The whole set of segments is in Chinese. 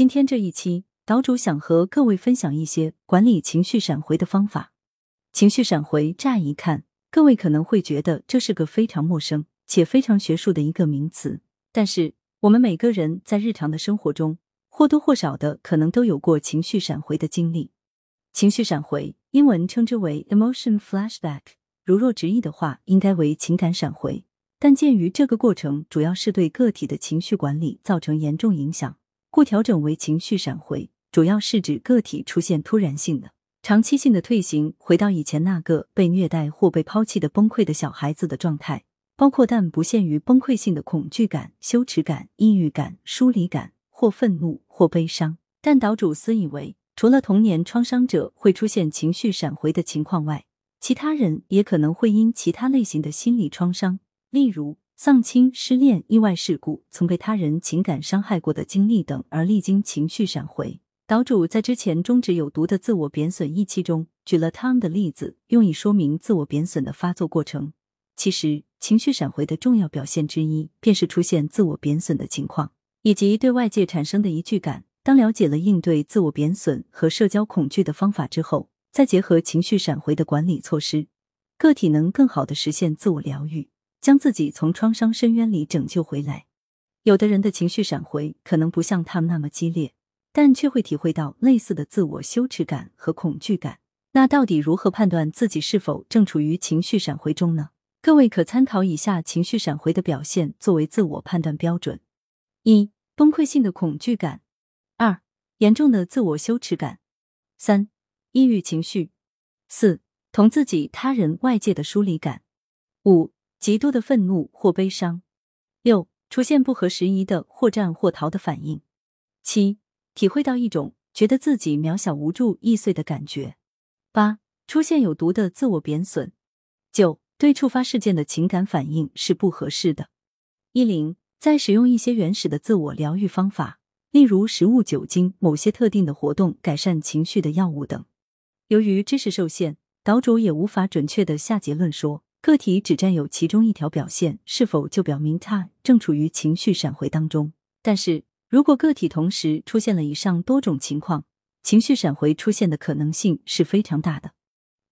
今天这一期，岛主想和各位分享一些管理情绪闪回的方法。情绪闪回，乍一看，各位可能会觉得这是个非常陌生且非常学术的一个名词。但是，我们每个人在日常的生活中，或多或少的可能都有过情绪闪回的经历。情绪闪回，英文称之为 emotion flashback，如若直译的话，应该为情感闪回。但鉴于这个过程主要是对个体的情绪管理造成严重影响，故调整为情绪闪回，主要是指个体出现突然性的、长期性的退行，回到以前那个被虐待或被抛弃的崩溃的小孩子的状态，包括但不限于崩溃性的恐惧感、羞耻感、抑郁感、疏离感或愤怒或悲伤。但岛主私以为，除了童年创伤者会出现情绪闪回的情况外，其他人也可能会因其他类型的心理创伤。例如丧亲、失恋、意外事故、曾被他人情感伤害过的经历等，而历经情绪闪回。岛主在之前终止有毒的自我贬损一期中，举了汤的例子，用以说明自我贬损的发作过程。其实，情绪闪回的重要表现之一，便是出现自我贬损的情况，以及对外界产生的疑惧感。当了解了应对自我贬损和社交恐惧的方法之后，再结合情绪闪回的管理措施，个体能更好的实现自我疗愈。将自己从创伤深渊里拯救回来。有的人的情绪闪回可能不像他们那么激烈，但却会体会到类似的自我羞耻感和恐惧感。那到底如何判断自己是否正处于情绪闪回中呢？各位可参考以下情绪闪回的表现作为自我判断标准：一、崩溃性的恐惧感；二、严重的自我羞耻感；三、抑郁情绪；四、同自己、他人、外界的疏离感；五。极度的愤怒或悲伤，六出现不合时宜的或战或逃的反应，七体会到一种觉得自己渺小无助易碎的感觉，八出现有毒的自我贬损，九对触发事件的情感反应是不合适的。一零在使用一些原始的自我疗愈方法，例如食物、酒精、某些特定的活动、改善情绪的药物等。由于知识受限，岛主也无法准确的下结论说。个体只占有其中一条表现，是否就表明他正处于情绪闪回当中？但是如果个体同时出现了以上多种情况，情绪闪回出现的可能性是非常大的。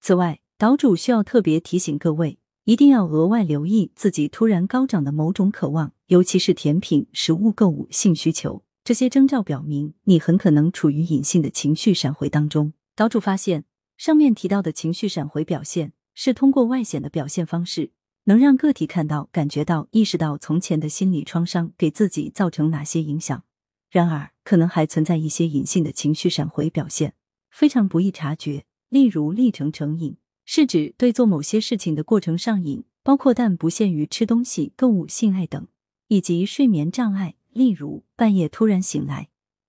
此外，岛主需要特别提醒各位，一定要额外留意自己突然高涨的某种渴望，尤其是甜品、食物、购物、性需求这些征兆，表明你很可能处于隐性的情绪闪回当中。岛主发现，上面提到的情绪闪回表现。是通过外显的表现方式，能让个体看到、感觉到、意识到从前的心理创伤给自己造成哪些影响。然而，可能还存在一些隐性的情绪闪回表现，非常不易察觉。例如，历程成瘾，是指对做某些事情的过程上瘾，包括但不限于吃东西、购物、性爱等；以及睡眠障碍，例如半夜突然醒来，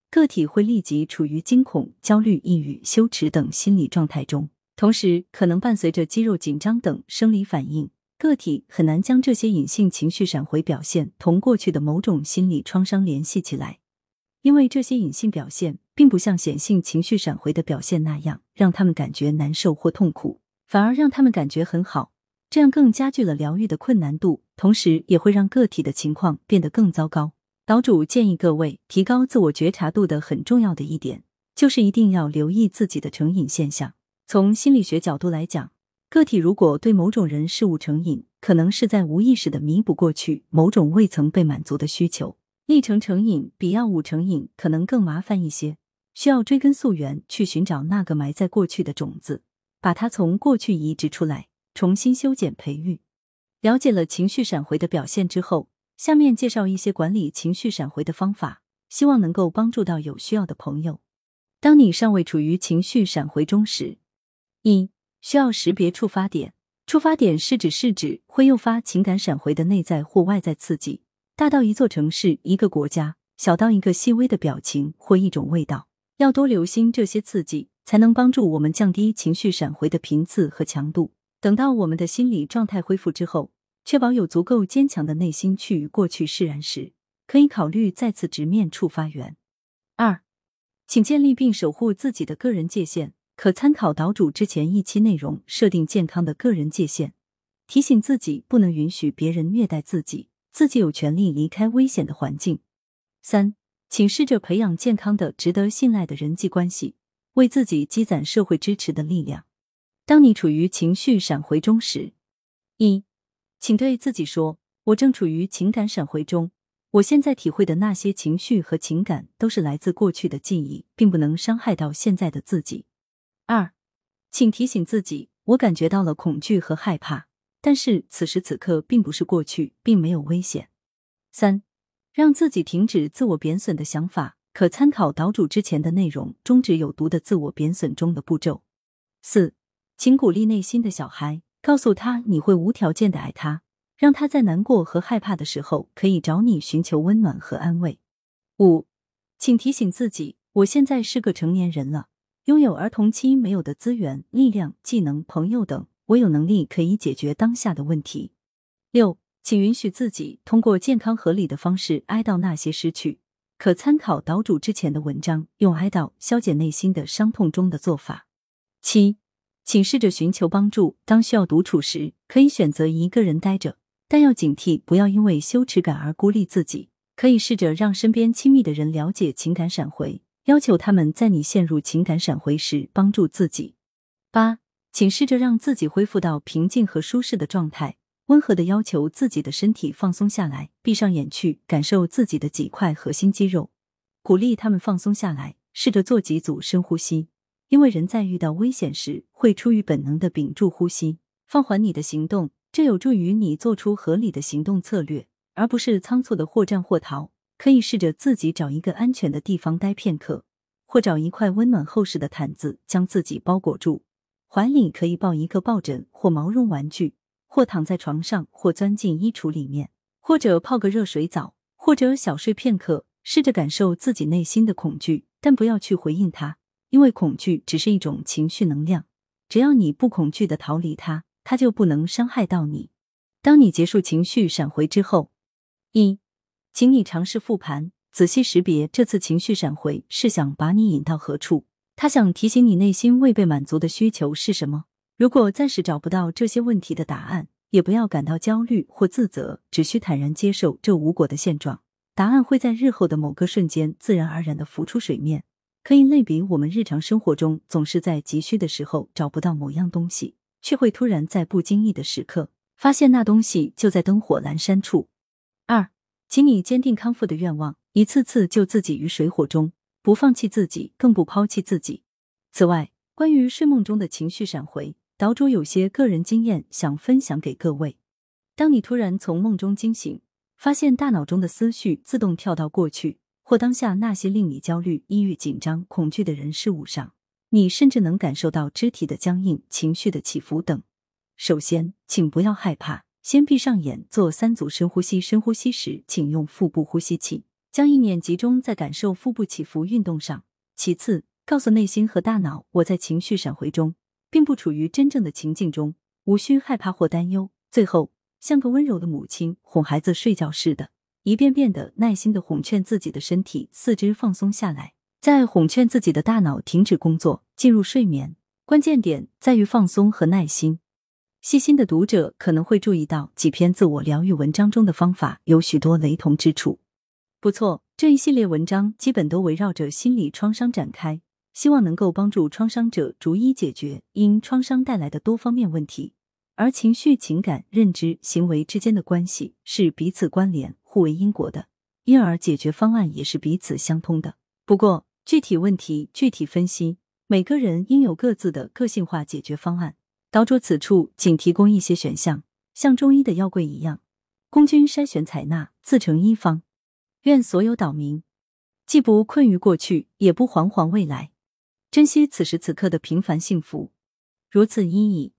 个体会立即处于惊恐、焦虑、抑郁、羞耻等心理状态中。同时，可能伴随着肌肉紧张等生理反应，个体很难将这些隐性情绪闪回表现同过去的某种心理创伤联系起来，因为这些隐性表现并不像显性情绪闪回的表现那样让他们感觉难受或痛苦，反而让他们感觉很好，这样更加剧了疗愈的困难度，同时也会让个体的情况变得更糟糕。岛主建议各位提高自我觉察度的很重要的一点，就是一定要留意自己的成瘾现象。从心理学角度来讲，个体如果对某种人事物成瘾，可能是在无意识的弥补过去某种未曾被满足的需求。历程成瘾比药物成瘾可能更麻烦一些，需要追根溯源去寻找那个埋在过去的种子，把它从过去移植出来，重新修剪培育。了解了情绪闪回的表现之后，下面介绍一些管理情绪闪回的方法，希望能够帮助到有需要的朋友。当你尚未处于情绪闪回中时，一需要识别触发点，触发点是指是指会诱发情感闪回的内在或外在刺激，大到一座城市、一个国家，小到一个细微的表情或一种味道。要多留心这些刺激，才能帮助我们降低情绪闪回的频次和强度。等到我们的心理状态恢复之后，确保有足够坚强的内心去与过去释然时，可以考虑再次直面触发源。二，请建立并守护自己的个人界限。可参考岛主之前一期内容，设定健康的个人界限，提醒自己不能允许别人虐待自己，自己有权利离开危险的环境。三、请试着培养健康的、值得信赖的人际关系，为自己积攒社会支持的力量。当你处于情绪闪回中时，一，请对自己说：“我正处于情感闪回中，我现在体会的那些情绪和情感都是来自过去的记忆，并不能伤害到现在的自己。”二，请提醒自己：“我感觉到了恐惧和害怕，但是此时此刻并不是过去，并没有危险。”三。让自己停止自我贬损的想法，可参考岛主之前的内容，终止有毒的自我贬损中的步骤。四，请鼓励内心的小孩，告诉他你会无条件的爱他，让他在难过和害怕的时候可以找你寻求温暖和安慰。五，请提醒自己，我现在是个成年人了，拥有儿童期没有的资源、力量、技能、朋友等，我有能力可以解决当下的问题。六。请允许自己通过健康合理的方式哀悼那些失去，可参考岛主之前的文章，用哀悼消解内心的伤痛中的做法。七，请试着寻求帮助。当需要独处时，可以选择一个人待着，但要警惕不要因为羞耻感而孤立自己。可以试着让身边亲密的人了解情感闪回，要求他们在你陷入情感闪回时帮助自己。八，请试着让自己恢复到平静和舒适的状态。温和的要求自己的身体放松下来，闭上眼去感受自己的几块核心肌肉，鼓励他们放松下来。试着做几组深呼吸，因为人在遇到危险时会出于本能的屏住呼吸，放缓你的行动，这有助于你做出合理的行动策略，而不是仓促的或战或逃。可以试着自己找一个安全的地方待片刻，或找一块温暖厚实的毯子将自己包裹住，怀里可以抱一个抱枕或毛绒玩具。或躺在床上，或钻进衣橱里面，或者泡个热水澡，或者小睡片刻，试着感受自己内心的恐惧，但不要去回应它，因为恐惧只是一种情绪能量。只要你不恐惧的逃离它，它就不能伤害到你。当你结束情绪闪回之后，一，请你尝试复盘，仔细识别这次情绪闪回是想把你引到何处，他想提醒你内心未被满足的需求是什么。如果暂时找不到这些问题的答案，也不要感到焦虑或自责，只需坦然接受这无果的现状。答案会在日后的某个瞬间自然而然的浮出水面。可以类比我们日常生活中，总是在急需的时候找不到某样东西，却会突然在不经意的时刻发现那东西就在灯火阑珊处。请你坚定康复的愿望，一次次救自己于水火中，不放弃自己，更不抛弃自己。此外，关于睡梦中的情绪闪回。岛主有些个人经验想分享给各位。当你突然从梦中惊醒，发现大脑中的思绪自动跳到过去或当下那些令你焦虑、抑郁、紧张、恐惧的人事物上，你甚至能感受到肢体的僵硬、情绪的起伏等。首先，请不要害怕，先闭上眼做三组深呼吸。深呼吸时，请用腹部呼吸器，将意念集中在感受腹部起伏运动上。其次，告诉内心和大脑，我在情绪闪回中。并不处于真正的情境中，无需害怕或担忧。最后，像个温柔的母亲哄孩子睡觉似的，一遍遍的耐心的哄劝自己的身体、四肢放松下来，再哄劝自己的大脑停止工作，进入睡眠。关键点在于放松和耐心。细心的读者可能会注意到，几篇自我疗愈文章中的方法有许多雷同之处。不错，这一系列文章基本都围绕着心理创伤展开。希望能够帮助创伤者逐一解决因创伤带来的多方面问题，而情绪、情感、认知、行为之间的关系是彼此关联、互为因果的，因而解决方案也是彼此相通的。不过，具体问题具体分析，每个人应有各自的个性化解决方案。岛主此处仅提供一些选项，像中医的药柜一样，供君筛选采纳，自成一方。愿所有岛民既不困于过去，也不惶惶未来。珍惜此时此刻的平凡幸福，如此意义。